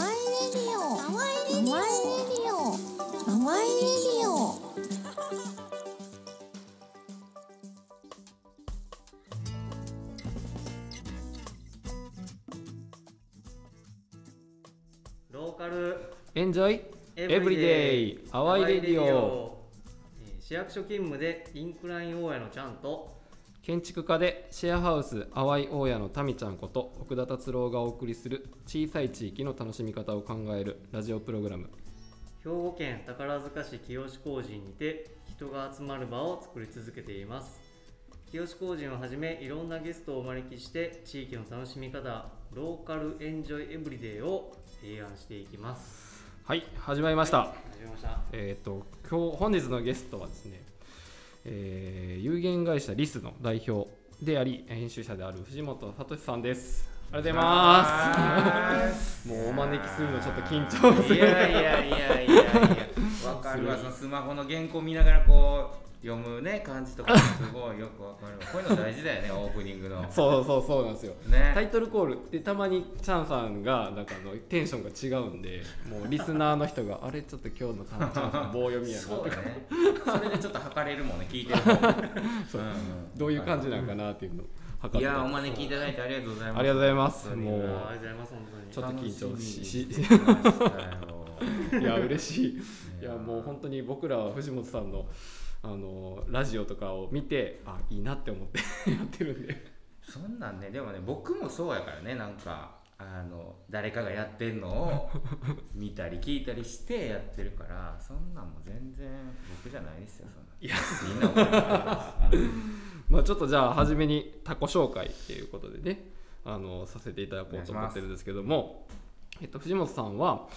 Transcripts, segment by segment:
ワイレディオハワイレディオハワイレディオ。ローカルエンジョイエブリデイレディオ。えー市役所勤務でインクライン大家のちゃんと建築家でシェアハウス淡い大家のタミちゃんこと奥田達郎がお送りする小さい地域の楽しみ方を考えるラジオプログラム。兵庫県宝塚市清志工人にて人が集まる場を作り続けています。清志工人をはじめいろんなゲストをお招きして地域の楽しみ方ローカルエンジョイエブリデイを提案していきます。はい始まりました、始めました。えっ、と今日本日のゲストはですね、えー有限会社リスの代表であり編集者である藤本聡さんです。ありがとうございます。もうお招きするのちょっと緊張する。いやいやいやいやいや。わかるわ。そのスマホの原稿見ながらこう読むね感じとか すごいよくわかるわ。こういうの大事だよね オープニングの。そうそうそうなんですよ。ね。タイトルコールでたまにチャンさんがなんかあのテンションが違うんでもうリスナーの人があれちょっと今日のチャンさん棒読みやなそうだね。それでちょっと測れるもんね聞いてる そう。うん。どういう感じなんかなっていうのを測っていやお招きいただいてありがとうございます。ありがとうございます。もうありがとうございます本当にちょっと緊張ししいや嬉しい。いやもう本当に僕らは藤本さんのあのラジオとかを見てあいいなって思って やってるんで。そんなんねでもね僕もそうやからねなんかあの誰かがやってんのを 見たり聞いたりしてやってるからそんなんも全然僕じゃないですよそんな。いや。みんな思って まあちょっとじゃあ初めにタコ紹介っていうことでねあのさせていただこうと思ってるんですけども、えっと、藤本さんは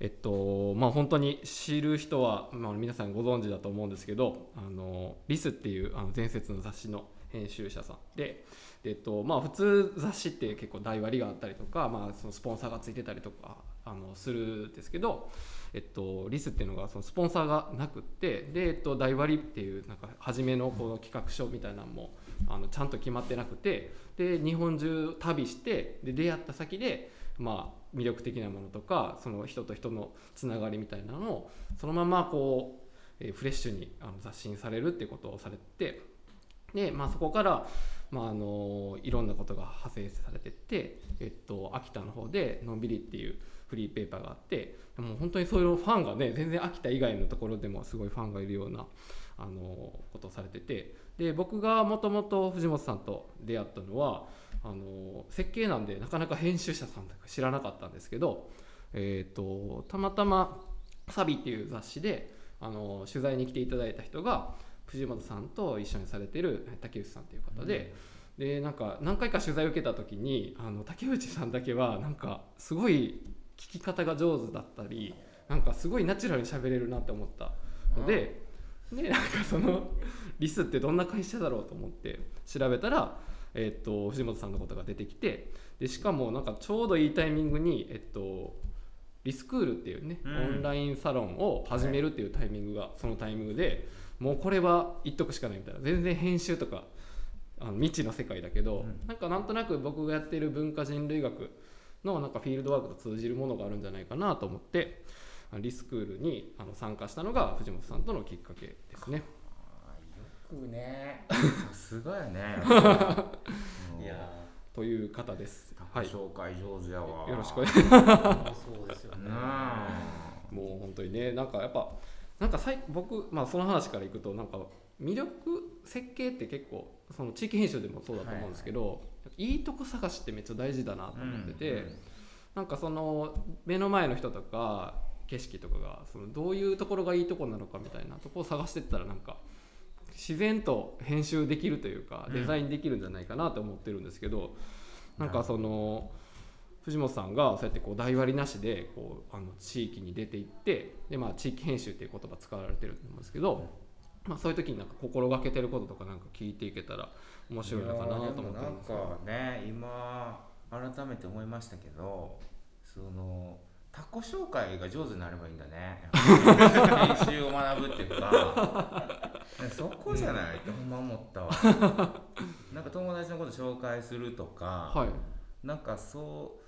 えっとまあ本当に知る人は、まあ、皆さんご存知だと思うんですけど「あのリス」っていうあの伝説の雑誌の編集者さん。で、えっとまあ、普通雑誌って結構台割りがあったりとか、まあ、そのスポンサーがついてたりとかあのするんですけど、えっと、リスっていうのがそのスポンサーがなくってで、えっと、台割りっていうなんか初めのこの企画書みたいなのもあのちゃんと決まってなくてで日本中旅してで出会った先で、まあ、魅力的なものとかその人と人のつながりみたいなのをそのままこう、えフレッシュにあの雑誌にされるっていうことをされてで、まあ、そこから、まあ、あのいろんなことが派生されてって、えっと、秋田の方で「のんびり」っていうフリーペーパーがあってもう本当にそういうファンがね全然秋田以外のところでもすごいファンがいるようなあのことをされててで僕がもともと藤本さんと出会ったのはあの設計なんでなかなか編集者さんとか知らなかったんですけど、えー、とたまたま「サビ」っていう雑誌であの取材に来ていただいた人が藤本さんと一緒にされてる竹内さんっていう方で。でなんか何回か取材を受けた時にあの竹内さんだけはなんかすごい聞き方が上手だったりなんかすごいナチュラルに喋れるなって思ったので、でなんかそのリスってどんな会社だろうと思って調べたら、えっと藤本さんのことが出てきてでしかもなんかちょうどいいタイミングに、えっとリスクールっていうね、うん。オンラインサロンを始めるっていうタイミングがそのタイミングでもうこれは言っとくしかないみたいな。全然編集とかあの未知の世界だけど、うん。なんかなんとなく僕がやってる文化人類学のなんかフィールドワークと通じるものがあるんじゃないかなと思ってリスクールにあの参加したのが藤本さんとのきっかけですね。くね。さすがやね。いやという方です。はい。紹介上手やわ。よろしくお願いします。ーそうですよね。なもう本当にねなんかやっぱなんかさい僕まあその話からいくとなんか魅力設計って結構その地域編集でもそうだと思うんですけど、いい、とこ探しってめっちゃ大事だなと思ってて、なんかその目の前の人とか景色とかがそのどういうところがいいところなのかみたいなところを探してったらなんか自然と編集できるというかうん。デザインできるんじゃないかなと思ってるんですけど、なんかその藤本さんがそうやってこう台割りなしでこうあの地域に出ていってで、まあ、地域編集っていう言葉使われてると思うんですけど、まあ、そういう時になんか心がけてることとかなんか聞いていけたら面白いのかなと思ってるんですいやーでもなんかね今改めて思いましたけどそのタコ紹介が上手になればいいんだね。編集を学ぶっていうか。ねそこじゃないってほんま思ったわ。なんか友達のこと紹介するとか、はい。なんかそう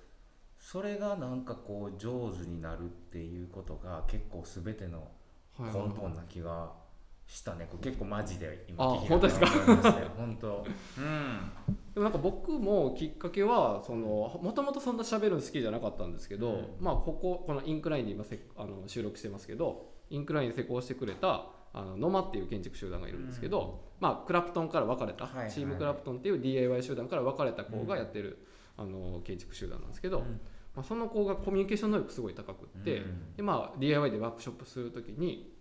それがなんかこう上手になるっていうことが結構全てのはい。根本な気がしたね、結構マジで今あ聞きながら本当ですか？思いましたよ本当。うん。でもなんか僕もきっかけはそのもともとそんな喋るの好きじゃなかったんですけど、うん。まあこここのインクラインで今せあの収録してますけどインクラインに施工してくれたあのノマっていう建築集団がいるんですけど、まあクラプトンから分かれた、はいはいチームクラプトンっていう DIY 集団から分かれた子がやってる、あの建築集団なんですけど、まあ、その子がコミュニケーション能力すごい高くって、うん。でまあ DIY でワークショップする時に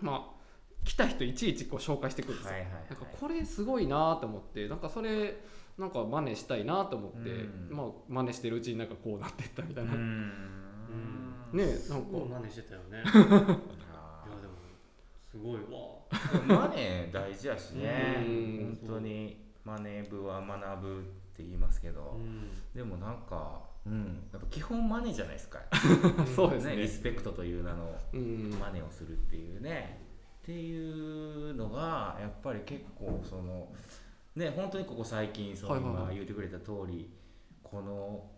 まあ来た人いちいちこう紹介してくるんですよ。はいはいはいなんかこれすごいなと思ってなんかそれなんか真似したいなと思って、うん。まあ真似してるうちになんかこうなっていったみたいな、うん。ねなんか。真似してたよね ごいわ。マネー大事やしね。うん。本当にマネー部は学ぶって言いますけど、うん。でもなんか、うん、やっぱ基本マネじゃないですか。そうですね。リスペクトという名のうん。マネをするっていうね。っていうのがやっぱり結構そのね本当にここ最近そ今言ってくれた通りこの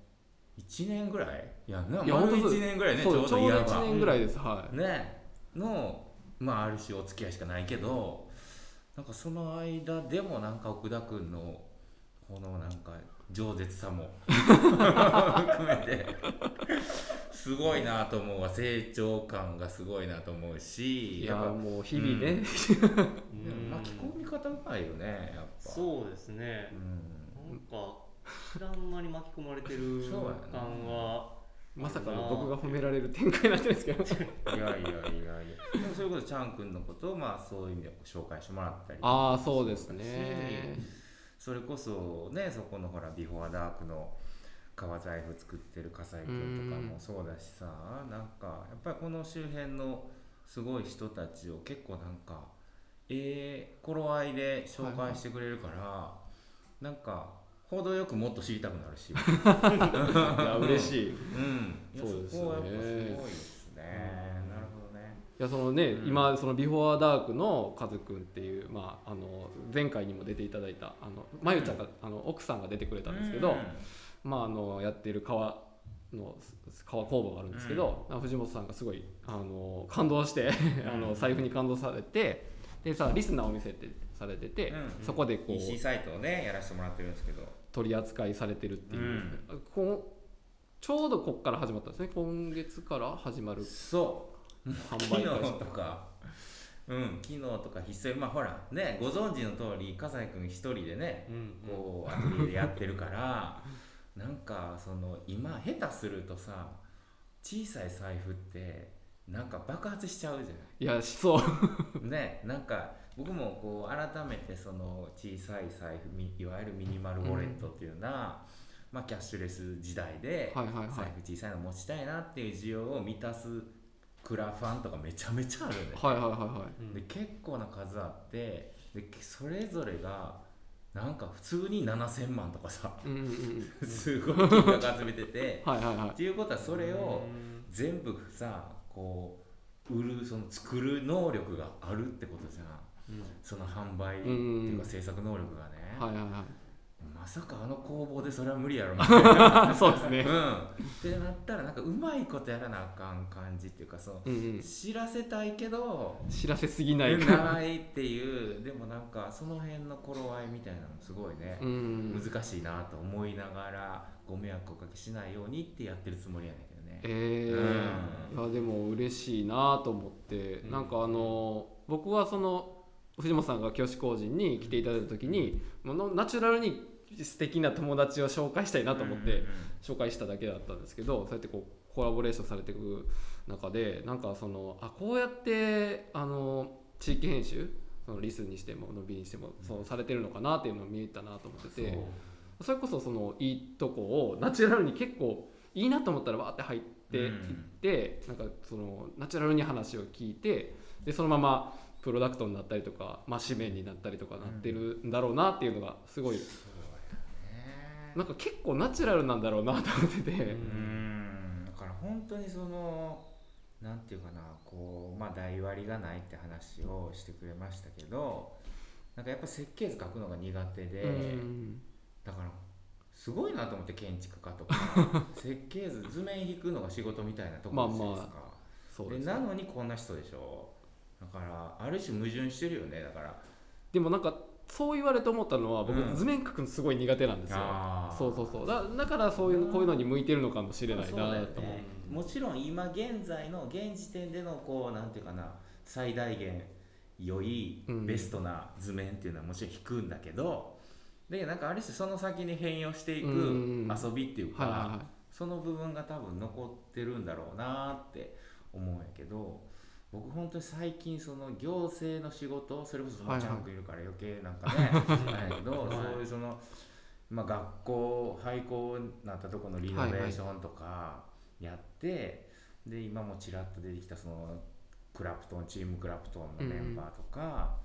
1年ぐらい？いやな丸本当そう1年ぐらいねちょうそうちょうどどいわば。1年ぐらいです、はい、ね。のまあある種お付き合いしかないけどなんかその間でもなんか奥田君のこのなんか饒舌さも含めてすごいなと思うわ。成長感がすごいなと思うしいやっぱもう日々ね、うん。巻き込み方うまいよねやっぱ。そうですね。うん。なんか知らん間に巻き込まれてるそうやな感はまさかの僕が褒められる展開になってるんですけど。いやいやいやいや。でもそういうことチャン君のことをまあそういう意味で紹介してもらったりああそうですね。それこそねそこのほらビフォーダークの革財布作ってる笠井君とかもそうだしさなんかやっぱりこの周辺のすごい人たちを結構なんかええ頃合いで紹介してくれるから、なんか程よくもっと知りたくなるし、いや嬉しい。いうん、そうですね。そこはやっぱすごいですね、なるほどね。やそのね、うん。今そのビフォーダークのカズくんっていう、まあ、あの前回にも出ていただいたあのまゆちゃんが、あの奥さんが出てくれたんですけど、まあ、あのやっている革の革工房があるんですけど、藤本さんがすごいあの感動してあの財布に感動されてでさリスナーを見せてされてて、うん。そこでこ EC うサイトをねやらせてもらってるんですけど取り扱いされてるっていう、こうちょうどここから始まったんですね。今月から始まる。そう。販売開始とか。うん昨日とかひっそりまあほらねご存知の通り笠井君一人でねうんこうアトリエでやってるからなんかその今下手するとさ小さい財布ってなんか爆発しちゃうじゃない。いやそう。ねなんか僕もこう改めてその小さい財布みいわゆるミニマルウォレットっていうような、まあ、キャッシュレス時代で財布小さいの持ちたいなっていう需要を満たすクラファンとかめちゃめちゃあるんだよ、はいはいはいはい。うん。で結構な数あってでそれぞれがなんか普通に7000万とかさうんうんうん すごい金額集めててはいはいはい。っていうことはそれを全部さこう売るその作る能力があるってことじゃんうんその販売っていうか制作能力がね、はいはいはい。まさかあの工房でそれは無理やろみたいな。そうですね。うん。ってなったらなんかうまいことやらなあかん感じっていうかそのうんうん。知らせたいけど知らせすぎない。ないっていうでもなんかその辺の頃合いみたいなのもすごいね、うん。難しいなと思いながらご迷惑をおかけしないようにってやってるつもりやねんけどね。えー。いやでも嬉しいなと思って、うん。なんかあの僕はその藤本さんが清志工人に来ていただいた時にもうナチュラルに素敵な友達を紹介したいなと思って紹介しただけだったんですけどそうやってこうコラボレーションされていく中でなんかそのあこうやってあの地域編集そのリスにしても伸びにしてもそうされてるのかなっていうのを見えたなと思ってて。それこそそのいいとこをナチュラルに結構いいなと思ったらわーって入っていって、なんかそのナチュラルに話を聞いてでそのままプロダクトになったりとか、まあ、紙面になったりとかなってるんだろうなっていうのがすごい。なんか結構ナチュラルなんだろうなと思ってて、うん。だから本当にそのなんていうかなこうまあ台割りがないって話をしてくれましたけどなんかやっぱ設計図書くのが苦手で、うん。だからすごいなと思って建築家とか 設計図図面引くのが仕事みたいなところじゃないですか、なのにこんな人でしょだからある種矛盾してるよねだから。でもなんかそう言われて思ったのは僕、うん。図面描くのすごい苦手なんですよ。あー。そうそうそう。だだからそういうこういうのに向いてるのかもしれないなそうだよと思うね。もちろん今現在の現時点でのこうなんていうかな最大限良いうん。ベストな図面っていうのはもちろん引くんだけど、でなんかある種その先に変容していくうん。遊びっていうか、はいはいはい。その部分が多分残ってるんだろうなって思うんやけど僕本当に最近その行政の仕事それこそはいはい。チャンクいるから余計なんかねあれやけど、はいそういうその、まあ、学校廃校になったところのリノベーションとかやって、で今もちらっと出てきたそのクラプトンチームクラプトンのメンバーとか、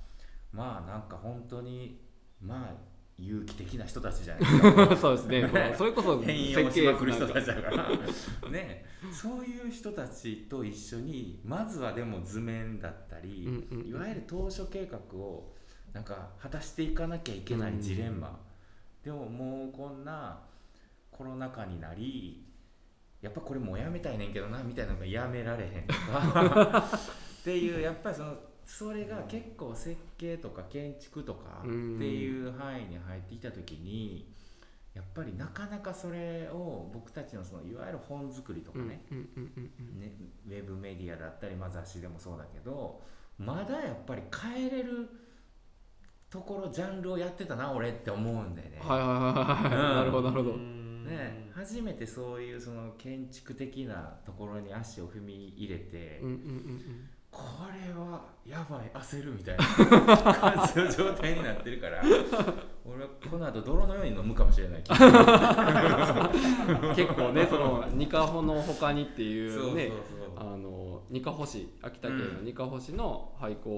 まあなんか本当にまあ有機的な人たちじゃないですか。そうですね。それこそ変容しまくる人たちだから。ね。そういう人たちと一緒にまずはでも図面だったり、うんうんうん。いわゆる当初計画をなんか果たしていかなきゃいけないジレンマ、でももうこんなコロナ禍になりやっぱこれもうやめたいねんけどなみたいなのがやめられへんとか。っていうやっぱりそのそれが結構設計とか建築とかっていう範囲に入ってきた時にやっぱりなかなかそれを僕たちのそのいわゆる本作りとかうんね,、うんうんうんうん。ねウェブメディアだったり、まあ、雑誌でもそうだけどまだやっぱり変えれるところジャンルをやってたな俺って思うんだよね。はいはいはいはい、うん。なるほどなるほど、ね、初めてそういうその建築的なところに足を踏み入れて、うんうんうんこれはやばい焦るみたいな。感じの状態になってるから。俺はこの後泥のように飲むかもしれないうん、結構ねそのニカホの他にっていそうねあのニカホ市秋田県のニカホ市の廃校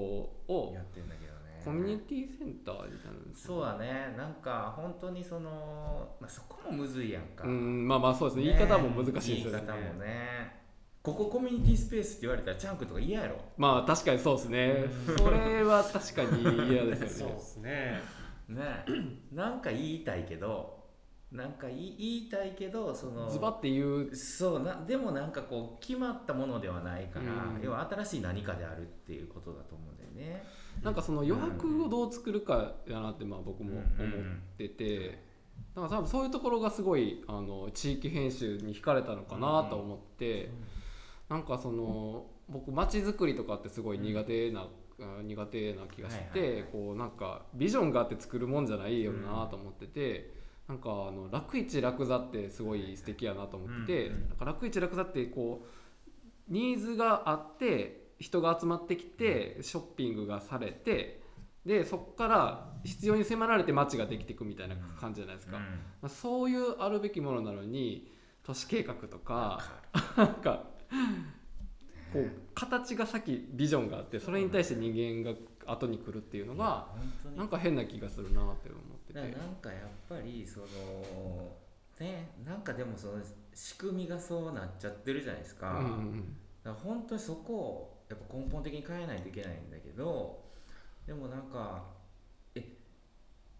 をやってんだけどね。コミュニティセンターになるんですそうだね。なんか本当にその、まあ、そこもむずいやんか、うんまあまあそうですね。言い方も難しいですよね。言い方もねここコミュニティスペースって言われたらチャンクとか嫌やろ。まあ確かにそうですね。それは確かに嫌ですよね。そうですね。ねなんか言いたいけどなんか言い言いたいけどそのズバっていう。そうなでもなんかこう決まったものではないから、うん。要は新しい何かであるっていうことだと思うんだよね。なんかその余白をどう作るかやなってまあ僕も思っててだから多分そういうところがすごいあの地域編集に惹かれたのかなと思ってなんかその僕街づくりとかってすごい苦手なあ苦手な気がしはいはいはい。てこうなんかビジョンがあって作るもんじゃないよなと思っててなんかあの楽一楽座ってすごい素敵やなと思っててうんうんなんか楽一楽座ってこうニーズがあって人が集まってきてショッピングがされてでそこから必要に迫られて街ができていくみたいな感じじゃないですか、まあそういうあるべきものなのに都市計画とか なんかこう形が先ビジョンがあってそれに対して人間が後に来るっていうのがなんか変な気がするなって思ってて。なんかやっぱりそのねなんかでもその仕組みがそうなっちゃってるじゃないですか。うんうんだから本当にそこをやっぱ根本的に変えないといけないんだけどでもなんかえ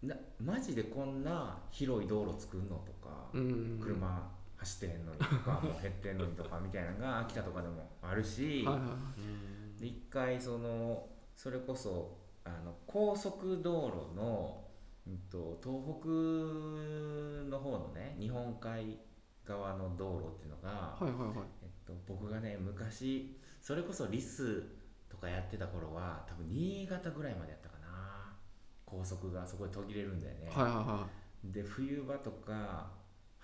なマジでこんな広い道路作るのとか、うんうん。車走ってへんのにとか もう減ってんのにとかみたいなのが秋田とかでもあるし、はいはいうんで一回そのそれこそあの高速道路の、うん、と東北の方のね日本海側の道路っていうのが、はいはいはい。えっと、僕がね昔それこそリスとかやってた頃は多分新潟ぐらいまでやったかな。高速がそこで途切れるんだよね、はいはいはで冬場とか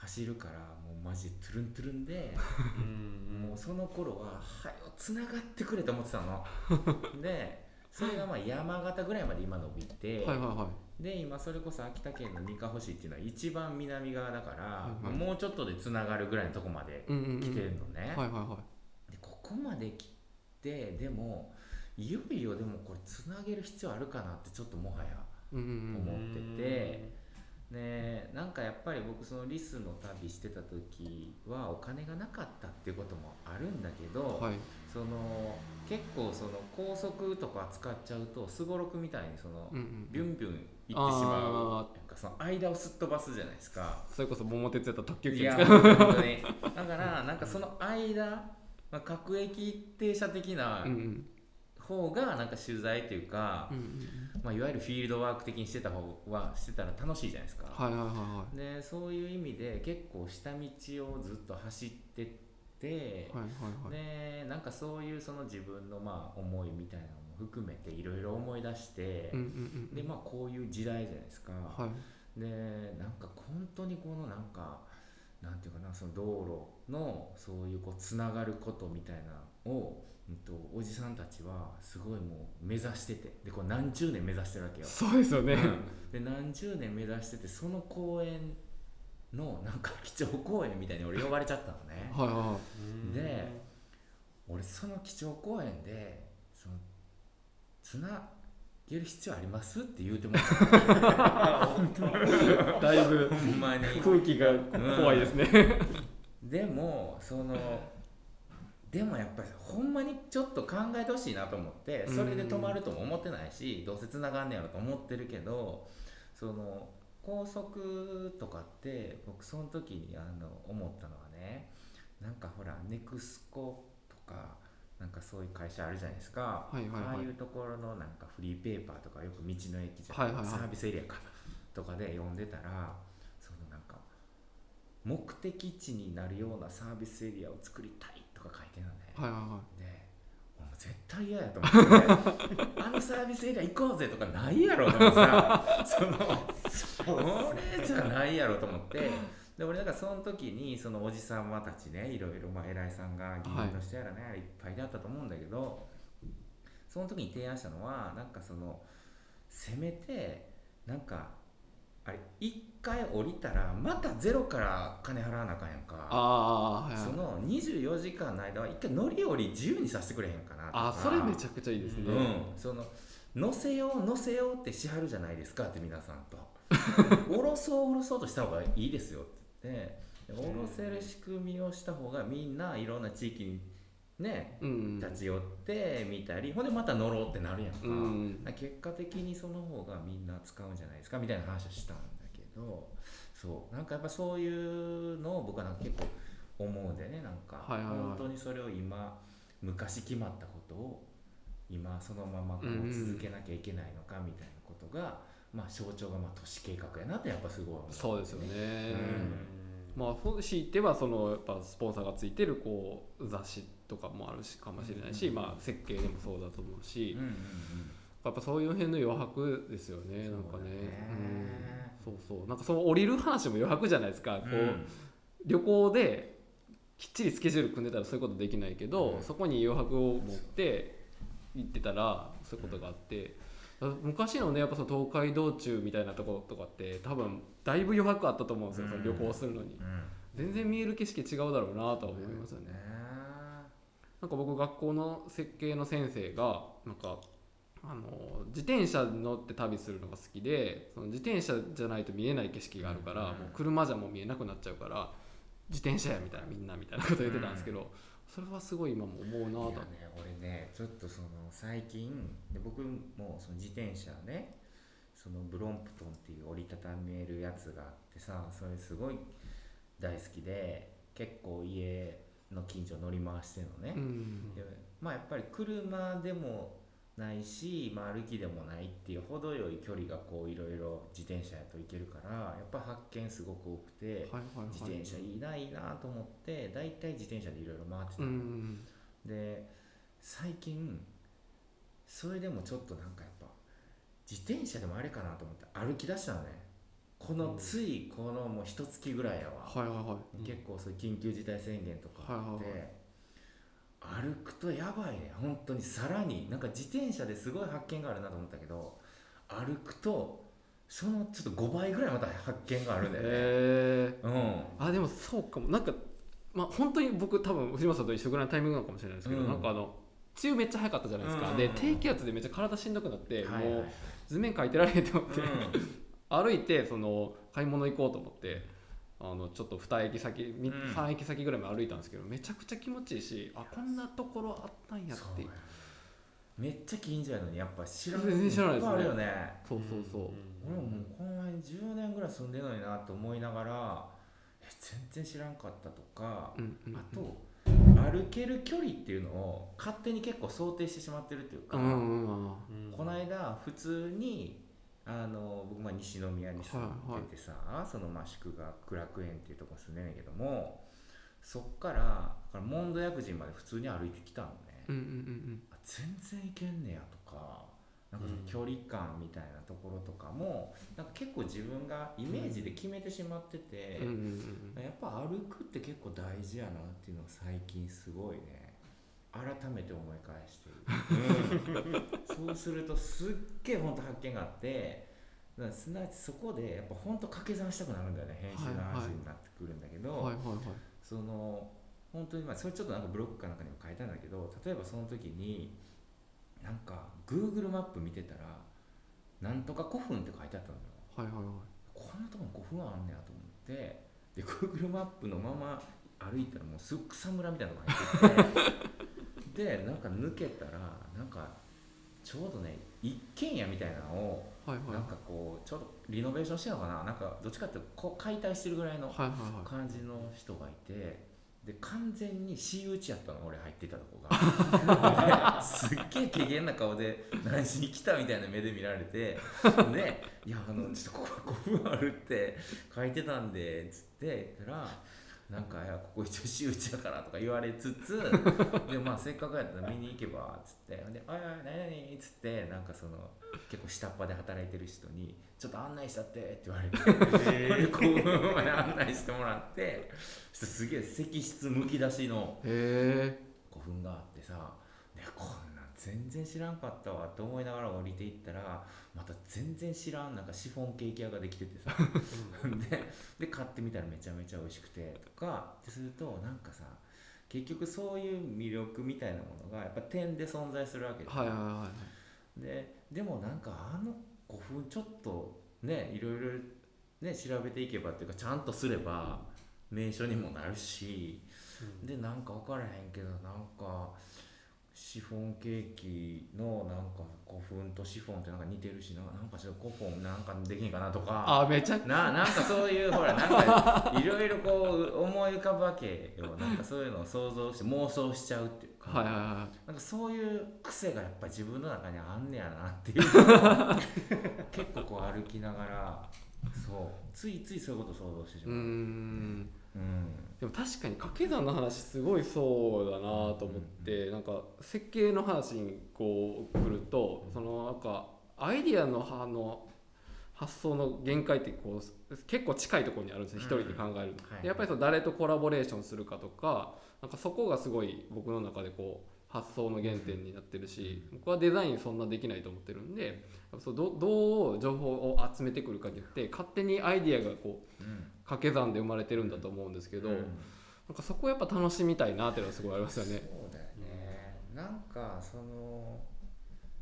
走るからもうマジトゥルントゥルンでうんもうその頃は「はよつながってくれ」と思ってたの。でそれがまあ山形ぐらいまで今伸びて、いはいはい。はで今それこそ秋田県の三ヶ星っていうのは一番南側だから、はいはい。もうちょっとでつながるぐらいのとこまでいうんうんうん。来てるのね、はいはいはでここまで来てでもいよいよでもこれつなげる必要あるかなってちょっともはやいうんうんうん。思っててでなんかやっぱり僕そのリスの旅してた時はお金がなかったっていうこともあるんだけど、はい。その結構その高速とか使っちゃうとすごろくみたいにその、うんうんビュンビュン行ってしまあうなんかその間をすっ飛ばすじゃないですか。それこそ桃鉄やったら特急券使う。本当に。だからなんかその間、まあ、各駅停車的なうんうん方がなんか取材というか、うんうんまあ、いわゆるフィールドワーク的にしてた方はしてたら楽しいじゃないですか。はいはいはいはい。でそういう意味で結構下道をずっと走ってって、はいはいはい。でなんかそういうその自分のまあ思いみたいなのも含めていろいろ思い出して、うんうんうんでまあこういう時代じゃないですか。はい。でなんか本当にこのなんかなんていうかなその道路のそういうこうつながることみたいなのを、うん、とおじさんたちはすごいもう目指してて。でこう何十年目指してるわけよ。そうですよね。うん。で何十年目指しててその公園のなんか基調公園みたいに俺呼ばれちゃったのね。はいはいで俺その基調公園でそのつなげる必要あります？って言うてもらった だいぶほんまに。空気が怖いですね。でもそのでもやっぱりほんまにちょっと考えてほしいなと思ってそれで止まるとも思ってないしどうせつながんねやろと思ってるけどその高速とかって僕その時にあの思ったのはねなんかほらネクスコとかなんかそういう会社あるじゃないですか、はいはいはい。ああいうところのなんかフリーペーパーとかよく道の駅じゃ、はいはいはい。サービスエリアかとかで読んでたらそのなんか目的地になるようなサービスエリアを作りたいとか書いてるのね、はいはいはでもう絶対嫌やと思って。あのサービスエリア行こうぜとかないやろと思ってさ。その俺じゃないやろと思って。で俺だからその時にそのおじさまたちねいろいろまあ偉いさんが議員の人やらね、い、っぱいであったと思うんだけどその時に提案したのはなんかそのせめてなんかあれ一回降りたらまたゼロから金払わなあかんやんか。ああはいはい。その24時間の間は一回乗り降り自由にさせてくれへんかなあそれめちゃくちゃいいですね、うん。その乗せよう乗せようってしはるじゃないですかって皆さんと。降ろそう降ろそうとした方がいいですよって。言って降ろせる仕組みをした方がみんないろんな地域にねうん。立ち寄ってみたりほんでまた乗ろうってなるやんか、うん。結果的にその方がみんな使うんじゃないですかみたいな話をしたんだけどそう。なんかやっぱそういうのを僕はなんか結構思うんでねなんか、はいはいはい。本当にそれを今昔決まったことを今そのままこうんうんう続けなきゃいけないのかみたいなことが、まあ象徴がまあ都市計画やなってやっぱすごい思う。そうですよね、うんまあそう強いてはそのやっぱスポンサーがついてるこう雑誌とかもあるしかもしれないし、うんまあ設計でもそうだと思うし、やっぱそういう辺の余白ですよねなんかそうだね。ねうん、そうそう。なんかその降りる話も余白じゃないですか、こううん旅行できっちりスケジュール組んでたらそういうことできないけど、うん。そこに余白を持って行ってたらそういうことがあって、昔のねやっぱその東海道中みたいなところとかって多分だいぶ余白あったと思うんですよ、その旅行するのに。うん。全然見える景色違うだろうなとは思いますよね、なんか僕学校の設計の先生がなんかあの自転車乗って旅するのが好きでその自転車じゃないと見えない景色があるから、うん。もう車じゃもう見えなくなっちゃうから自転車やみたいなみんなみたいなこと言ってたんですけど、それはすごい今も思うなとね俺ねちょっとその最近で僕もその自転車ねそのブロンプトンっていう折りたためるやつがあってさそれすごい大好きで結構家の近所乗り回してるのね、うん。でまあやっぱり車でもないし、まあ、歩きでもないっていう程よい距離がこういろいろ自転車やと行けるからやっぱ発見すごく多くて、はいはいはい。自転車いいないいなと思って大体自転車でいろいろ回ってたうの、ん。で最近それでもちょっとなんかやっぱ自転車でもあれかなと思って歩き出したのね。このついこのもう一月ぐらいやわ、はいはいはい。結構そういう緊急事態宣言とかあって、はいはい歩くとやばいね。本当にさらになんか自転車ですごい発見があるなと思ったけど歩くとそのちょっと5倍ぐらいまた発見があるんだよね、えうん。ー、あでもそうかも。なんかまあ本当に僕多分藤本さんと一緒ぐらいのタイミングなのかもしれないですけど、うん。なんかあの梅雨めっちゃ早かったじゃないですか、うん。で低気圧でめっちゃ体しんどくなって、はいはい。もう図面描いてられへんと思って、うん。歩いてその買い物行こうと思ってあのちょっと2駅先、みうん。3駅先ぐらいまで歩いたんですけどめちゃくちゃ気持ちいいしあこんなところあったんやって。いうめっちゃ近所やのにやっぱ知ら全然知らないですね。っぱあるよね。そうそうそう、俺ももうこの前に10年ぐらい住んでるのになと思いながらえ全然知らんかったとか、うんうんうん。あと歩ける距離っていうのを勝手に結構想定してしまってるっていうか、うんうんうん。この間普通にあの僕まあ西宮に住んでてさ、そのまあ宿学苦楽園っていうとこ住んでんねんけどもそっからだからモンド薬人まで普通に歩いてきたのね、うんうんうんあ全然いけんねやとかなんかその距離感みたいなところとかも、なんか結構自分がイメージで決めてしまってて、うんうんうんうん。やっぱ歩くって結構大事やなっていうのを最近すごいね。改めて思い返している、う んそうするとすっげえ本当発見があってすなわちそこでやっぱ本当掛け算したくなるんだよね編集の話になってくるんだけど、はいはいはい。その本当にまあそれちょっとなんかブログかなんかにも書いたんだけど例えばその時になんか Google マップ見てたらなんとか古墳って書いてあったのよ。はいはいはい。こんなとこに古墳あんねやと思ってで Google マップのまま歩いたらもうすぐ草むらみたいなとこ入ってて。でなんか抜けたらなんかちょうどね一軒家みたいなのをはいはい。なんかこうちょっとリノベーションしてるのかな。なんかどっちかっていうとこう解体してるぐらいのはいはいはい。感じの人がいてで完全に私有地やったの俺入ってたとこが。ですっげえ怪げな顔で何しに来たみたいな目で見られて。で「いやあのちょっとここ古墳あるって書いてたんで」つって言ったら「なんかいやここ一応私有地やから」とか言われつつ でまあせっかくやったら見に行けばっつってで「あいや何々」っつってなんかその結構下っ端で働いてる人に「ちょっと案内したって」って言われて。で古墳まで案内してもらってすげえ石室むき出しの古墳があってさ「ね、こ全然知らんかったわ」って思いながら降りていったらまた全然知らんなんかシフォンケーキ屋ができててさ。でで買ってみたらめちゃめちゃ美味しくて。とかってするとなんかさ結局そういう魅力みたいなものがやっぱ点で存在するわけではいはいはいででもなんかあの古墳ちょっとねいろいろね調べていけばっていうかちゃんとすれば名所にもなるし、でなんか分からへんけどなんかシフォンケーキのなんか古墳とシフォンってなんか似てるしななんかちょっと古墳なんかできんかなとか。あめちゃななんかそういうほらなんかいろいろこう思い浮かぶわけよ。なんかそういうのを想像して妄想しちゃうっていうか、はいはいはい。なんかそういう癖がやっぱ自分の中にあんねやなっていう。結構こう歩きながらそう。ついついそういうこと想像してしまう、うでも確かに掛け算の話すごいそうだなと思って、なんか設計の話にこう来るとそのなんかアイディアのあの発想の限界ってこう結構近いところにあるんですよ、うん。一人で考えると、はい。でやっぱりその誰とコラボレーションするかとかなんかそこがすごい僕の中でこう発想の原点になってるし、僕はデザインそんなできないと思ってるんでそうどどう情報を集めてくるかによって勝手にアイディアがこううん掛け算で生まれてるんだと思うんですけど、うんなんかそこやっぱ楽しみたいなっていうのはすごいありますよね。そうだよね、なんかその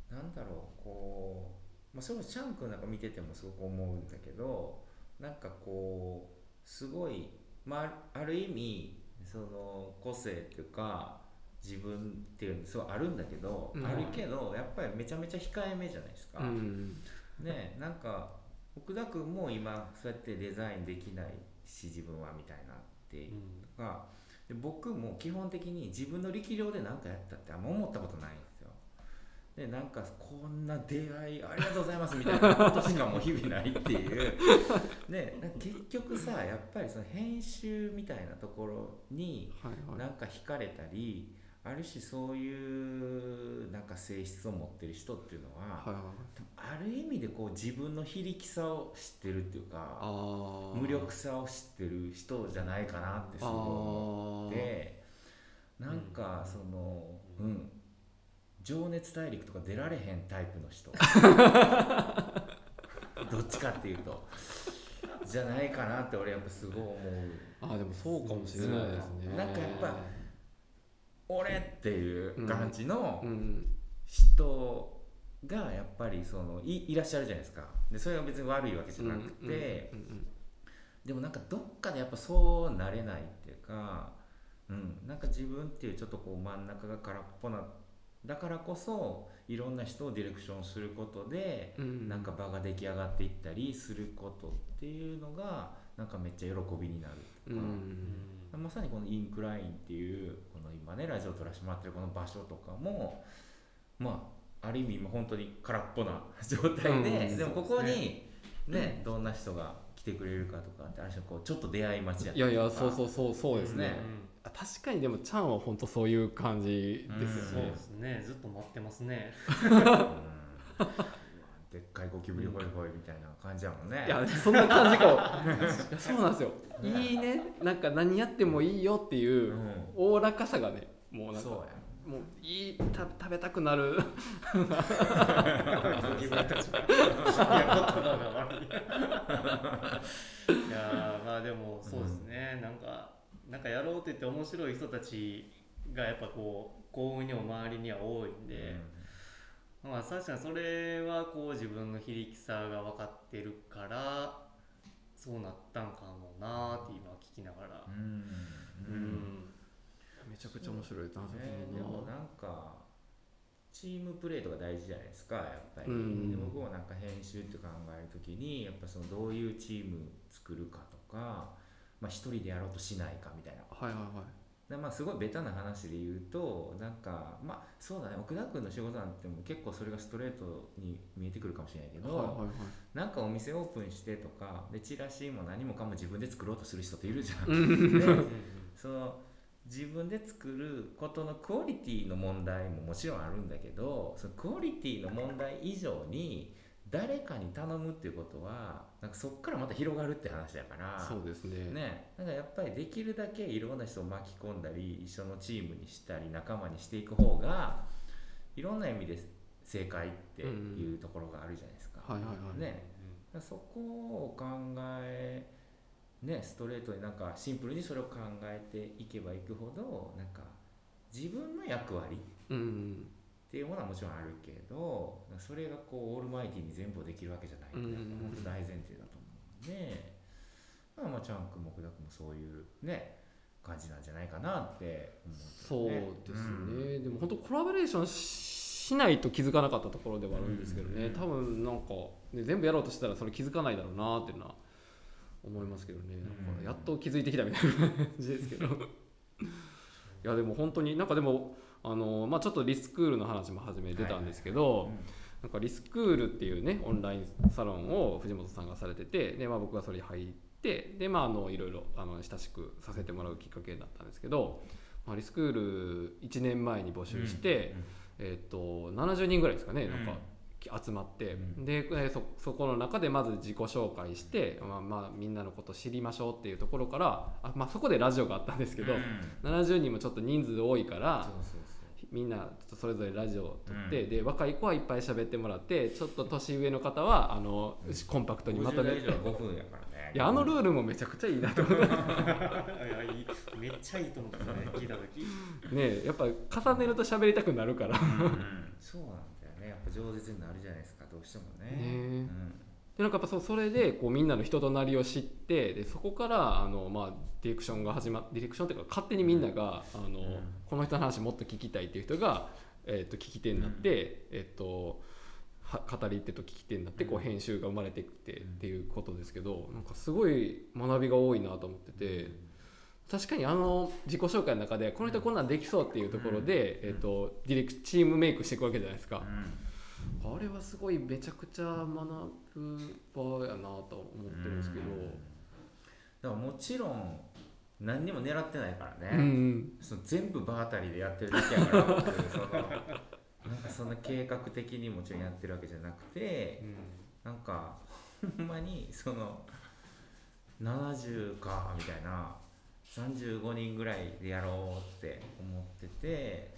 なんだろうこう、まあ、それこそチャン君なんか見ててもすごく思うんだけどなんかこうすごい、まあ、ある意味その個性っていうか自分っていうのすごいあるんだけど、うんあるけどやっぱりめちゃめちゃ控えめじゃないですか。うん、ねなんか奥田君も今そうやってデザインできないし自分はみたいなっていうのがで僕も基本的に自分の力量で何かやったってあんま思ったことないんですよ。でなんかこんな出会いありがとうございますみたいなことしかもう日々ないっていう。で結局さやっぱりその編集みたいなところになんか惹かれたりある種そういうなんか性質を持ってる人っていうのは、はいはいある意味でこう自分の非力さを知ってるっていうか無力さを知ってる人じゃないかなってすごい思ってなんかそのうん。情熱大陸とか出られへんタイプの人。どっちかっていうと。じゃないかなって俺やっぱすごい思う。あーでもそうかもしれないですね。なんかやっぱ俺っていう感じのうん。人がやっぱりそのいいらっしゃるじゃないですか。でそれが別に悪いわけじゃなくて、でもなんかどっかでやっぱそうなれないっていうか、うん、なんか自分っていうちょっとこう真ん中が空っぽなだからこそいろんな人をディレクションすることで、なんか場が出来上がっていったりすることっていうのがなんかめっちゃ喜びになるとか、うんうんまさにこのインクラインっていうこの今ねラジオを撮らせてもらってるこの場所とかもまあある意味今本当に空っぽな状態で、うんでもここにね、どんな人が来てくれるかとかってある種こうちょっと出会い待ちやっいやいやたりとかそうそうそうそうですね、ねあ確かにでもちゃんは本当そういう感じですよね。そうで、すね。ずっと待ってますね。うん でっかいゴキブリホイホイみたいな感じやもんね。いやそんな感じかも。い やそうなんですよ。いいね。なんか何やってもいいよっていううん。おおらかさがねもうなんかそうや。もういいた食べたくなる。ゴキブリたちがいやまあでもそうですね、なんかなんかやろうって言って面白い人たちがやっぱこう幸運にも周りには多いんで、まあ確かにそれはこう自分の非力さが分かってるからそうなったんかもなーって今聞きながら。うんめちゃくちゃ面白いなね、でもなんかチームプレーとか大事じゃないですかやっぱり、うん。で僕もなんか編集って考える時にやっぱそのどういうチーム作るかとか、まあ、一人でやろうとしないかみたいな。はいはいはいでまあすごいベタな話で言うとなんかまあそうだね。奥田君の仕事なんてもう結構それがストレートに見えてくるかもしれないけど、はいはいはい。なんかお店オープンしてとかでチラシも何もかも自分で作ろうとする人っているじゃん。うん。でうんその自分で作ることのクオリティの問題ももちろんあるんだけどそのクオリティの問題以上に誰かに頼むっていうことはなんかそこからまた広がるって話だから。そうですね。ね。だからやっぱりできるだけいろんな人を巻き込んだり一緒のチームにしたり仲間にしていく方がいろんな意味で正解っていうところがあるじゃないですか。ね。そこを考えねストレートになんかシンプルにそれを考えていけばいくほどなんか自分の役割っうんていうものはもちろんあるけどそれがこうオールマイティに全部できるわけじゃないって本当大前提だと思うんで、まあ、まあチャンクも奥田君もそういうね感じなんじゃないかなって思そううけどね。ですね、でも本当コラボレーションしないと気づかなかったところではあるんですけどね、うん。多分なんか、ね、全部やろうとしたらそれ気づかないだろうなっていうのは思いますけどね、なんかやっと気づいてきたみたいな感じですけど。いやでも本当になんかでもあの、まあ、ちょっとリスクールの話も初め出たんですけど、うん。なんかリスクールっていうねオンラインサロンを藤本さんがされててで、まあ、僕がそれに入ってで、まあ、あのいろいろあの親しくさせてもらうきっかけだったんですけど、まあ、リスクール1年前に募集して、えー、と70人ぐらいですかね、なんか集まって、うん。でえーそそこの中でまず自己紹介して、まあまあ、みんなのことを知りましょうっていうところからあ、まあ、そこでラジオがあったんですけど、うん70人もちょっと人数多いからそうそうみんなちょっとそれぞれラジオを撮って、うん。で若い子はいっぱい喋ってもらってちょっと年上の方はあの、うん。コンパクトにまとめ50て代以上は5分やからね。いやあのルールもめちゃくちゃいいなと思って めっちゃいいと思ったね聞いた時。ねやっぱ重ねると喋りたくなるから。そうなんだよね。やっぱ饒舌になるじゃないですかどうしてもね。ねうんでなんかやっぱそうそれでこうみんなの人となりを知ってでそこからあの、まあ、ディレクションが始まディレクションっていうか勝手にみんなが、あのうん。この人の話もっと聞きたいっていう人が、えー、と聞き手になって、えっ、とは語り手と聞き手になってこううん。編集が生まれてきてうん。っていうことですけどなんかすごい学びが多いなと思ってて確かにあの自己紹介の中でこの人こんなんできそうっていうところで、うん。えっとディレクチームメイクしていくわけじゃないですか。うんあれはすごいめちゃくちゃ学ぶ場やなと思ってるんですけど、だからもちろん何にも狙ってないからうんね、うん。その全部場当たりでやってるだけやから僕そのなんかそんな計画的にもちろんやってるわけじゃなくてなんかほんまにその70かみたいな35人ぐらいでやろうって思ってて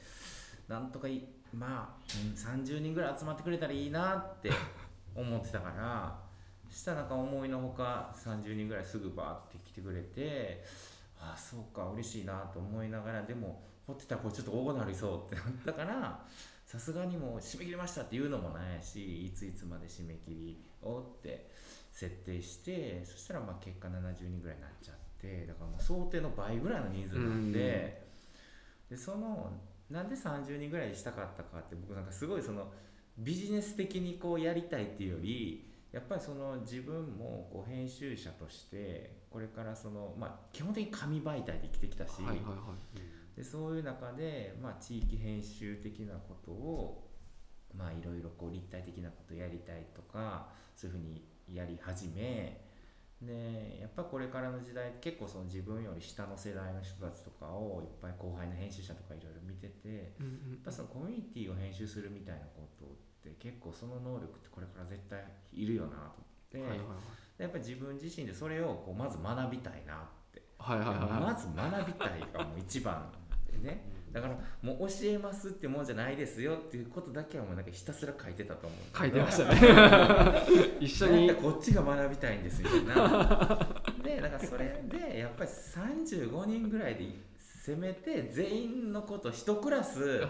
なんとかいまあ、うん30人ぐらい集まってくれたらいいなって思ってたから。したらなんか思いのほか30人ぐらいすぐバーって来てくれてああそうか嬉しいなと思いながらでも掘ってたらこれちょっと大ごなりそうってなったからさすがにもう締め切りましたっていうのもないしいついつまで締め切りをって設定してそしたらまあ結果70人ぐらいになっちゃってだからもう想定の倍ぐらいの人数になって、でそのなんで30人ぐらいにしたかったかって僕なんかすごいそのビジネス的にこうやりたいっていうよりやっぱりその自分もこう編集者としてこれからそのまあ基本的に紙媒体で生きてきたし、はいはいはい。でそういう中で、まあ、地域編集的なことをまあいろいろこう立体的なことやりたいとかそういうふうにやり始めでやっぱこれからの時代結構その自分より下の世代の人たちとかをいっぱい後輩の編集者とかいろいろ見ててうんうん。やっぱそのコミュニティを編集するみたいなことって結構その能力ってこれから絶対いるよなと思って、はいはいでやっぱ自分自身でそれをこうまず学びたいなって。はいはい。まず学びたいがもう一番でね だからもう教えますってもんじゃないですよっていうことだけはもうなんかひたすら書いてたと思う書いてましたね。一緒に。なんかこっちが学びたいんですみたいな。でだからそれでやっぱり35人ぐらいでせめて全員のこと一クラス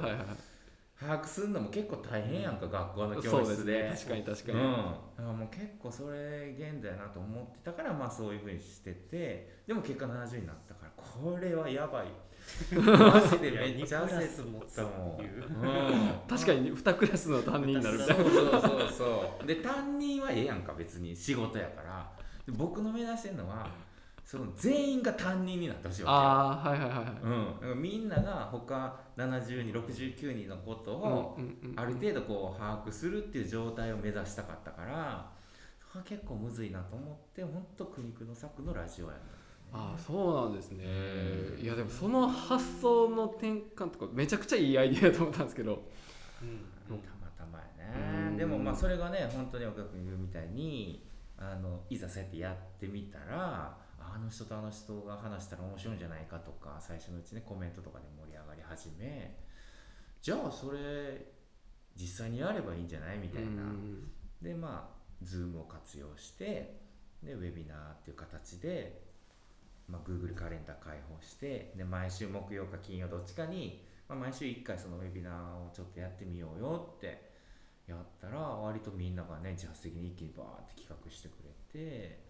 把握するのも結構大変やんか、学校の教室で。ね。確かに確かうん、に、だからもう結構それ現代やなと思ってたからまあそういうふうにしてて。でも結果70になったからこれはやばいマジでめっちゃ焦ったもん、うん、確かに2クラスの担任になる。みたいなそうそうそうそう。で担任はええやんか別に仕事やから。で僕の目指してるのはその全員が担任になってほしいわああはいはいはいうん、だからみんなが他70人69人のことをある程度こう把握するっていう状態を目指したかったからそれは結構むずいなと思って本当苦肉の策のラジオやんだああそうなんですね。うん。いやでもその発想の転換とかめちゃくちゃいいアイディアだと思ったんですけど。うん。たまたまやうん。ねでもまあそれがね本当に岡君言うみたいにあのいざそうやってやってみたらあの人とあの人が話したら面白いんじゃないかとか最初のうちねコメントとかで盛り上がり始めじゃあそれ実際にやればいいんじゃないみたいな、うん。でまあ Zoom を活用してでウェビナーっていう形で、まあ、Google カレンダー開放してで毎週木曜か金曜どっちかに、まあ、毎週1回そのウェビナーをちょっとやってみようよってやったら割とみんながね自発的に一気にバーって企画してくれて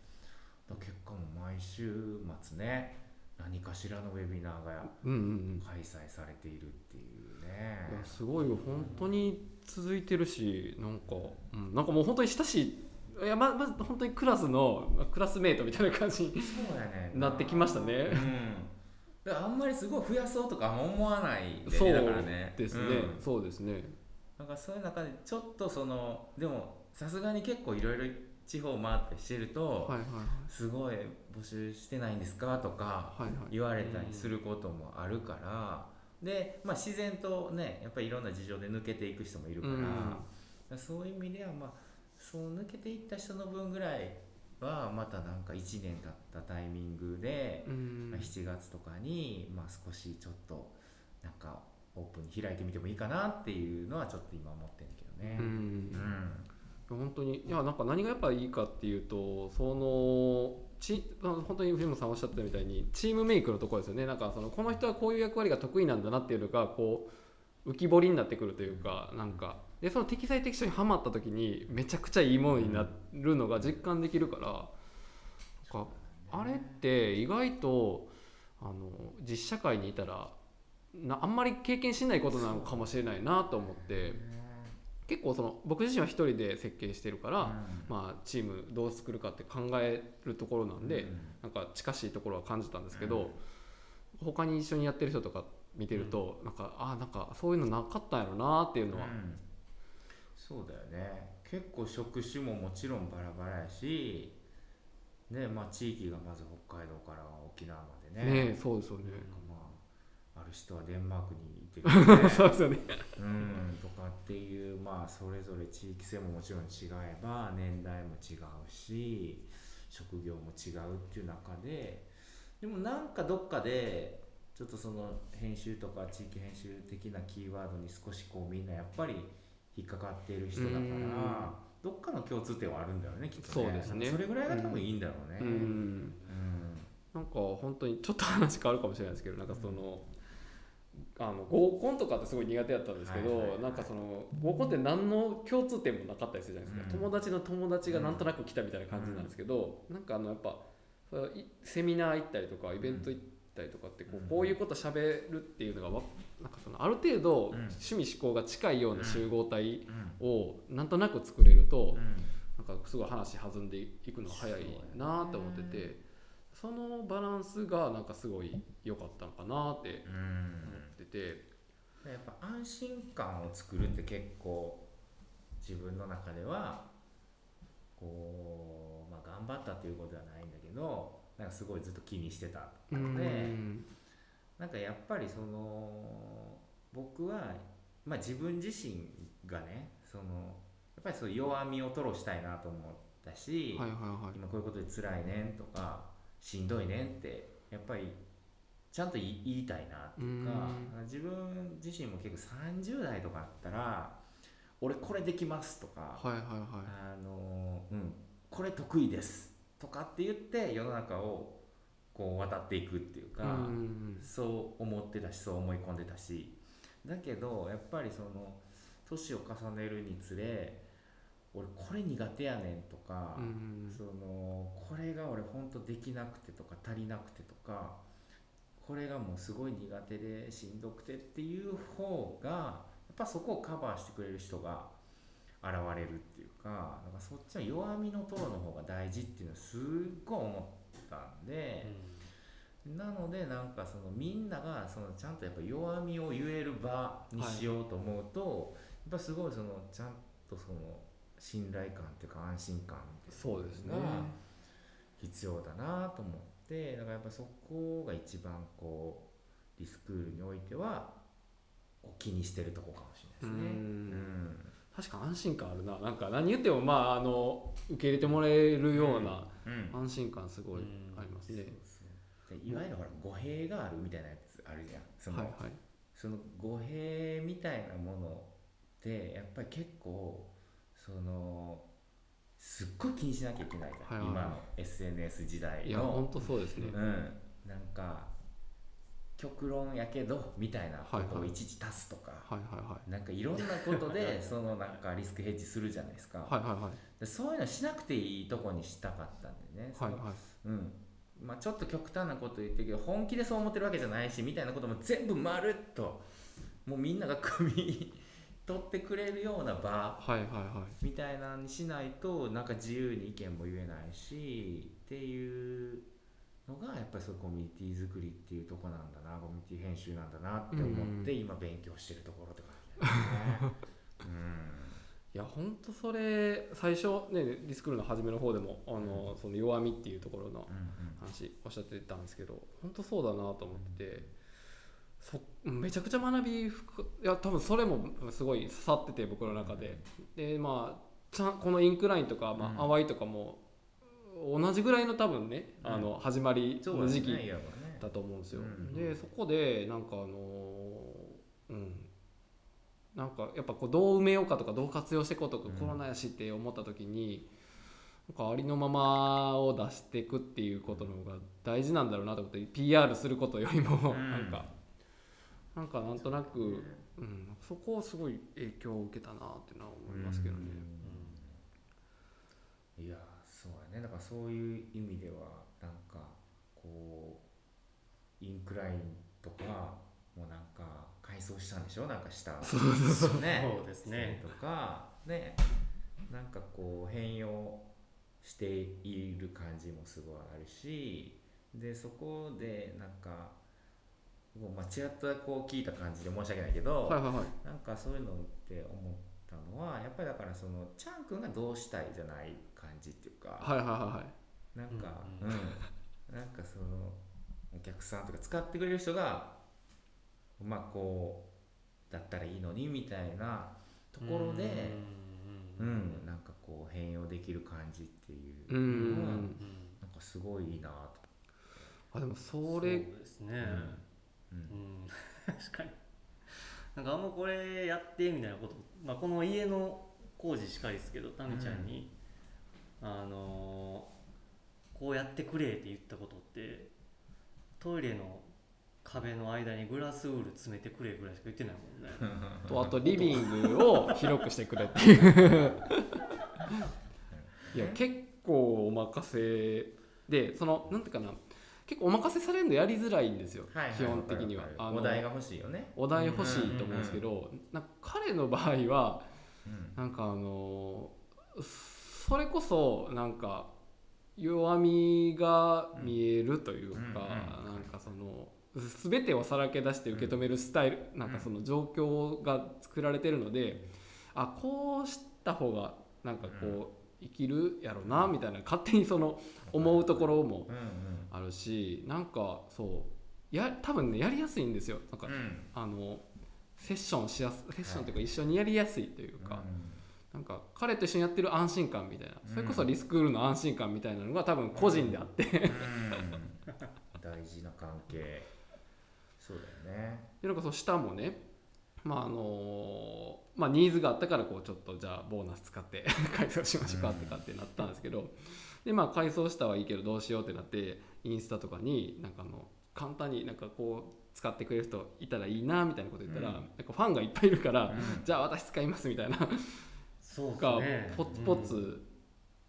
結果も毎週末ね何かしらのウェビナーがうんうんうん。開催されているっていういねやすごいよ。本当に続いてるしなんか、うん、なんかもう本当に親しいいやままず本当にクラスのまあクラスメートみたいな感じにな。ってきましたね。うん。あんまりすごい増やそうとか思わないんでねそうだからね。ですね、うん。そうですね。なんかそういう中でちょっとそのでもさすがに結構いろいろ地方回ってしてると、はいはいすごい募集してないんですかとかはいはい。言われたりすることもあるから、で、まあ、自然とねやっぱりいろんな事情で抜けていく人もいるから,、うん。そういう意味ではまあそう抜けていった人の分ぐらいはまたなんか1年経ったタイミングで、うん。まあ、7月とかに、まあ、少しちょっとなんかオープンに開いてみてもいいかなっていうのはちょっと今思ってるけどね。うん。うん。本当にいやなんか何がやっぱいいかっていうとそのち本当に藤本さんおっしゃってたみたいにチームメイクのところですよね。なんかそのこの人はこういう役割が得意なんだなっていうのがこう浮き彫りになってくるというかなんかでその適材適所にはまった時にめちゃくちゃいいものになるのが実感できるからなんかあれって意外とあの実社会にいたらなあんまり経験しないことなのかもしれないなと思って結構その僕自身は一人で設計してるから、まあ、チームどう作るかって考えるところなんで、なんか近しいところは感じたんですけど、他に一緒にやってる人とか見てると、なんかあなんかそういうのなかったんやろなっていうのは、うんそうだよね結構職種ももちろんバラバラやしねまあ地域がまず北海道から沖縄までねねそうですよね。まあ、ある人はデンマークにいてるよね そうですよね。うんとかっていうまあそれぞれ地域性ももちろん違えば年代も違うし職業も違うっていう中ででもなんかどっかでちょっとその編集とか地域編集的なキーワードに少しこうみんなやっぱり引っかかっている人だかうん。らどっかの共通点はあるんだよねきっとね。そうですね。それぐらいが多分いいんだろうね。うん。うん。なんか本当にちょっと話変わるかもしれないですけどなんかそのあの合コンとかってすごい苦手だったんですけど、はいはいはい。なんかその合コンって何の共通点もなかったりするじゃないですか、うん。友達の友達がなんとなく来たみたいな感じなんですけど、なんかあのやっぱそセミナー行ったりとかイベント行ったりとかってこうん。うこういうこと喋るっていうのがわなんかそのある程度うん。趣味思考が近いような集合体うん。をなんとなく作れるとうん。なんかすごい話弾んでいくのが早いなって思っててそのバランスがなんかすごい良かったのかなってうん思ってて。やっぱ安心感を作るって結構自分の中ではこう、まあ、頑張ったっていうことではないんだけどなんかすごいずっと気にしてたうのでんなんかやっぱりその僕は、まあ、自分自身がねそのやっぱりそういう弱みを吐露したいなと思ったし、はいはいはい。今こういうことで辛いねんとかしんどいねんってやっぱりちゃんと言いたいなっていうかうん。自分自身も結構30代とかあったら俺これできますとか、はいはいはい。あのうんこれ得意ですとかって言って世の中をこう渡っていくっていうか、うん。そう思ってたしそう思い込んでたし。だけどやっぱりその年を重ねるにつれ俺これ苦手やねんとか、うん。そのこれが俺ほんとできなくてとか足りなくてとかこれがもうすごい苦手でしんどくてっていう方がやっぱそこをカバーしてくれる人が現れるっていうかなんかそっちの弱みのトロの方が大事っていうのはすっごい思ったんで。なのでなんかそのみんながそのちゃんとやっぱ弱みを言える場にしようと思うと、やっぱすごいそのちゃんとその信頼感っていうか安心感っていうそうですねのが必要だなと思ってだからやっぱそこが一番こうリスクールにおいては気にしてるとこかもしれないですね。うんうん確か安心感あるな。なんか何言ってもまああの受け入れてもらえるようなうん。安心感すごいありますね、そうそう。でいわゆるほら語弊があるみたいなやつあるじゃん。そのはいはい。その語弊みたいなものってやっぱり結構そのすっごい気にしなきゃいけないじゃん、はいはい今の SNS 時代の。いや本当そうですね、うん、なんか極論やけどみたいなことをいちいち足すとか、はいはいはい。なんかいろんなことで そのなんかリスクヘッジするじゃないですか、はいでそういうのしなくていいとこにしたかったんでね、はいはい。うん。まあ、ちょっと極端なこと言ってるけど本気でそう思ってるわけじゃないしみたいなことも全部まるっともうみんなが汲み取ってくれるような場みたいなのにしないとなんか自由に意見も言えないしっていうのがやっぱりそういうコミュニティ作りっていうとこなんだなコミュニティ編集なんだなって思ってうん。今勉強してるところって感じだよね。うん。いや本当それ最初ねリスクールの初めの方でもあのその弱みっていうところの話おっしゃってたんですけど本当そうだなと思っててそめちゃくちゃ学び深いや多分それもすごい刺さってて僕の中で。でまあちゃんこのインクラインとか、まあうん。淡いとかも同じぐらいの多分ね、あの始まりの時期だと思うんですよ、うん。でそこでなんかあのうん。なんかやっぱこうどう埋めようかとかどう活用していこうとか、うん。コロナやしって思った時になんかありのままを出していくっていうことの方が大事なんだろうなと思って PR することよりもうん。なんか、なんかなんとなく、うん、そこをすごい影響を受けたなっていうのは思いますけどね。うん。いやそうやね。だからそういう意味ではなんかこうインクラインとかもなんか改装したんでしょ？なんか下そうね。そうですね。とかね。なんかこう変容している感じもすごいあるしでそこでなんかもうまあちらっとこう聞いた感じで申し訳ないけど、はいはいはい。なんかそういうのって思ったのはやっぱりだからそのチャン君がどうしたいじゃない感じっていうか、はいはいはいはい。なんかううん。ん、なんかそのお客さんとか使ってくれる人がまあこうだったらいいのにみたいなところでううんん、なんかこう変容できる感じっていううんうんのはうん。なんかすごいいいなと。あでもそれそうですね、ううん。ん、確かに。なんかあんまこれやってみたいなこと、まあ、この家の工事しかりですけどタミちゃんに、あのーこうやってくれって言ったことってトイレの壁の間にグラスウール詰めてくれぐらいしか言ってないもんね。とあとリビングを広くしてくれっていう。いや結構お任せでそのなんていうかな結構お任せされるのやりづらいんですよ、はいはい基本的には。あのるお題が欲しいよね。お題欲しいと思うんですけど、なんか彼の場合はうん。なんかあのそれこそなんか弱みが見えるというか、うんうんなんかその全てをさらけ出して受け止めるスタイル、なんかその状況が作られてるので、あこうした方がなんかこう生きるやろなみたいな勝手にその思うところもうんあるしなんかそうや多分ねやりやすいんですよ。なんか、あのセッションしやすセッションというか一緒にやりやすいというか、なんか彼と一緒にやってる安心感みたいな。それこそリスクールの安心感みたいなのが多分個人であって、大事な関係。そうだよね。でなんかそう下もねまああのまあニーズがあったからこうちょっとじゃあボーナス使って 改装しましょうかってかってなったんですけど、でまあ改装したはいいけどどうしようってなってインスタとかになんかあの簡単になんかこう使ってくれる人いたらいいなみたいなこと言ったら、うん。なんかファンがいっぱいいるから、うん。じゃあ私使いますみたいな。そうですがねポツポツ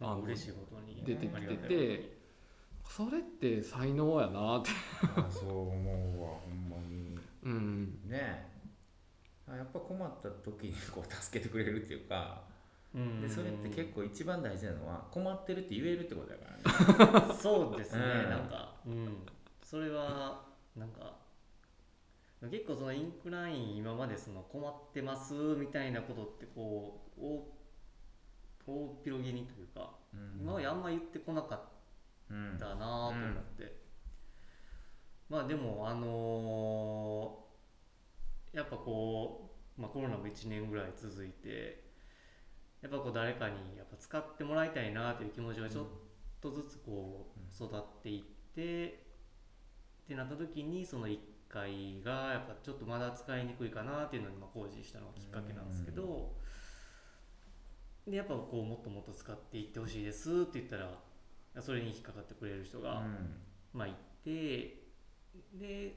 うんあの嬉しいことに出てきててそれって才能やなって。あそう思うわほんまに。うん。ね。あやっぱ困った時に こう助けてくれるっていうかでそれって結構一番大事なのは困ってるって言えるってことだからね。そうですね、うん。なんか、うん、それはなんか結構そのインクライン今までその困ってますみたいなことってこう大広げにというか、うん。今まであんま言ってこなかっうんたなと思って、まあでもあのーやっぱこう、まあ、コロナも1年ぐらい続いてやっぱこう誰かにやっぱ使ってもらいたいなという気持ちがちょっとずつこう育っていって、ってなった時にその1階がやっぱちょっとまだ使いにくいかなっていうのにまあ工事したのがきっかけなんですけど、でやっぱこうもっともっと使っていってほしいですって言ったらそれに引っかかってくれる人が、まあいてで、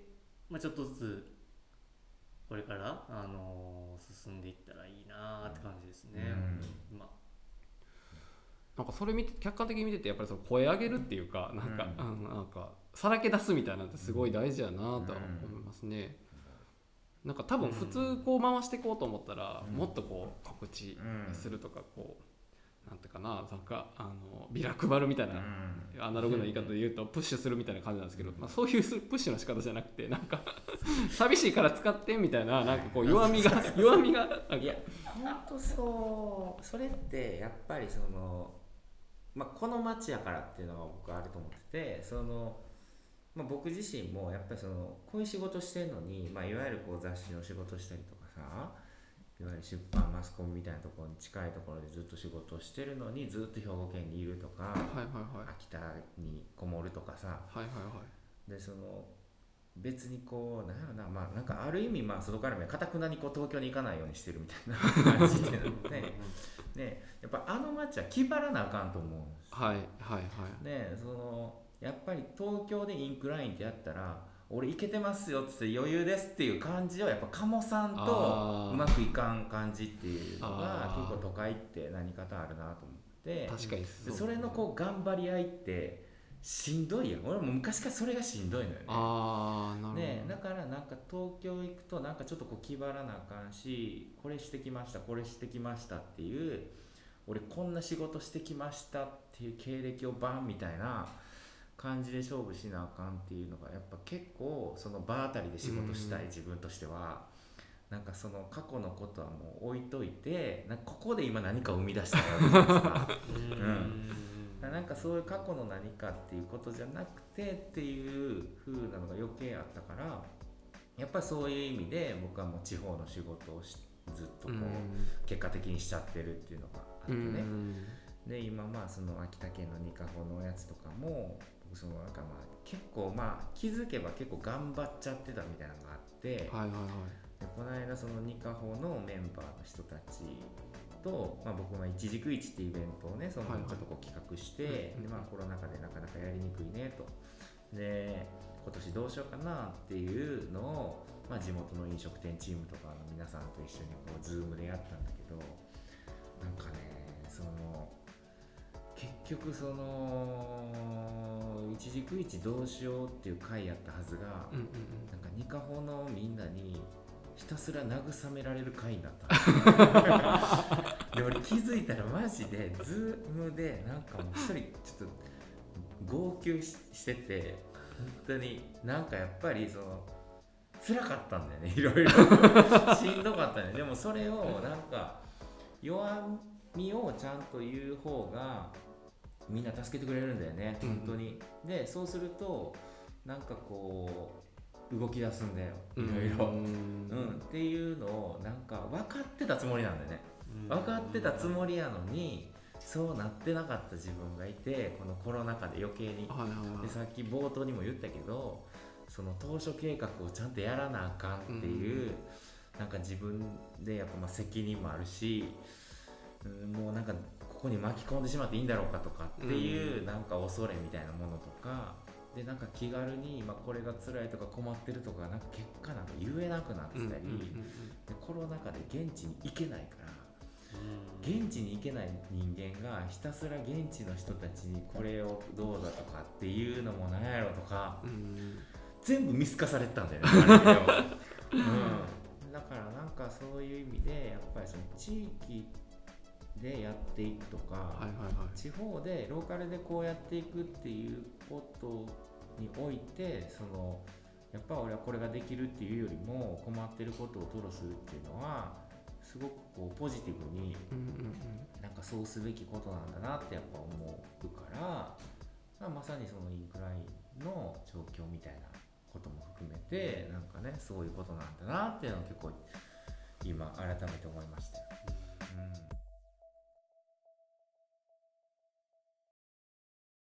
まあ、ちょっとずつこれから、あのー進んでいったらいいなって感じですね、まあ。なんかそれ見て客観的に見ててやっぱりその声上げるっていうかなんか、うんなんかさらけ出すみたいなのってすごい大事やなとは思いますね。なんか多分普通こう回していこうと思ったら、うん。もっとこう告知するとかこうなんていうかななんかあのビラ配るみたいな、アナログな言い方で言うとプッシュするみたいな感じなんですけど、まあ、そういうプッシュの仕方じゃなくてなんか 寂しいから使ってみたいななんかこう弱みが 弱みがなんか。いや本当そう。それってやっぱりその、まあ、この街やからっていうのが僕あると思っててその、まあ、僕自身もやっぱりそのこういう仕事してるのに、まあ、いわゆるこう雑誌の仕事したりとかさいわゆる出版マスコミみたいなところに近いところでずっと仕事をしてるのにずっと兵庫県にいるとかはいはいはい。秋田にこもるとかさ。はいはいはい。でその別にこうなんやろなまあなんかある意味まあ外から見かたくなにこう東京に行かないようにしてるみたいな 感じでなね。やっぱあの街は気張らなあかんと思うんですはいはいはい。ねそのやっぱり東京でインクラインってやったら俺いけてますよっつって余裕ですっていう感じをやっぱ鴨さんとうまくいかん感じっていうのが結構都会って何かとあるなと思って。確かにでそれのこう頑張り合いってしんどいやん。俺も昔からそれがしんどいのよね。ああなるほど、ね、だからなんか東京行くとなんかちょっとこう気張らなあかんしこれしてきましたこれしてきましたっていう俺こんな仕事してきましたっていう経歴をバンみたいな感じで勝負しなあかんっていうのがやっぱ結構その場当たりで仕事したい自分としては。なんかその過去のことはもう置いといてなんかここで今何か生み出したいわけじゃないですか？うん。なんかそういう過去の何かっていうことじゃなくてっていう風なのが余計あったからやっぱりそういう意味で僕はもう地方の仕事をしずっとこう結果的にしちゃってるっていうのがあってうん。ね、で今まあその秋田県の二カホのやつとかも僕そのなんかまあ結構まあ気づけば結構頑張っちゃってたみたいなのがあって、はいはいはい。でこの間そのニカホのメンバーの人たちと、まあ、僕は一軸市っていうイベントをねそのはいはい。ちょっとこう企画して、うんでまあ、コロナ禍でなかなかやりにくいねと。で今年どうしようかなっていうのを、まあ、地元の飲食店チームとかの皆さんと一緒にこう Zoom でやったんだけどなんかねその結局その一軸一どうしようっていう回やったはずが、うんうんなんかニカホのみんなにひたすら慰められる回になった。で俺気づいたらマジでズームでなんかもう一人ちょっと号泣ししてて本当になんかやっぱりその辛かったんだよねいろいろ。しんどかったね。でもそれをなんか弱みをちゃんと言う方がみんな助けてくれるんだよねうん。本当に、でそうするとなんかこう動き出すんだよいうん。ろいろ。うん。うんっていうのをなんか分かってたつもりなんだよね。うん。分かってたつもりやのにそうなってなかった自分がいてこのコロナ禍で余計に。でさっき冒頭にも言ったけどその当初計画をちゃんとやらなあかんっていう、なんか自分でやっぱまあ責任もあるし、うん、もうなんかここに巻き込んでしまっていいんだろうかとかっていう、うんなんか恐れみたいなものとかでなんか気軽に今これが辛いとか困ってるとかなんか結果なんか言えなくなってたり、でコロナ禍で現地に行けないから。うん。現地に行けない人間がひたすら現地の人たちにこれをどうだとかっていうのもなんやろとか全部見透かされてたんだよね うん、だからなんかそういう意味でやっぱりその地域でやっていくとか、はいはいはい。地方でローカルでこうやっていくっていうことにおいてそのやっぱ俺はこれができるっていうよりも困ってることを吐露するっていうのはすごくこうポジティブになんかそうすべきことなんだなってやっぱ思うから、まあ、まさにそのインクラインの状況みたいなことも含めてなんかねそういうことなんだなっていうのを結構今改めて思いました。よ。うん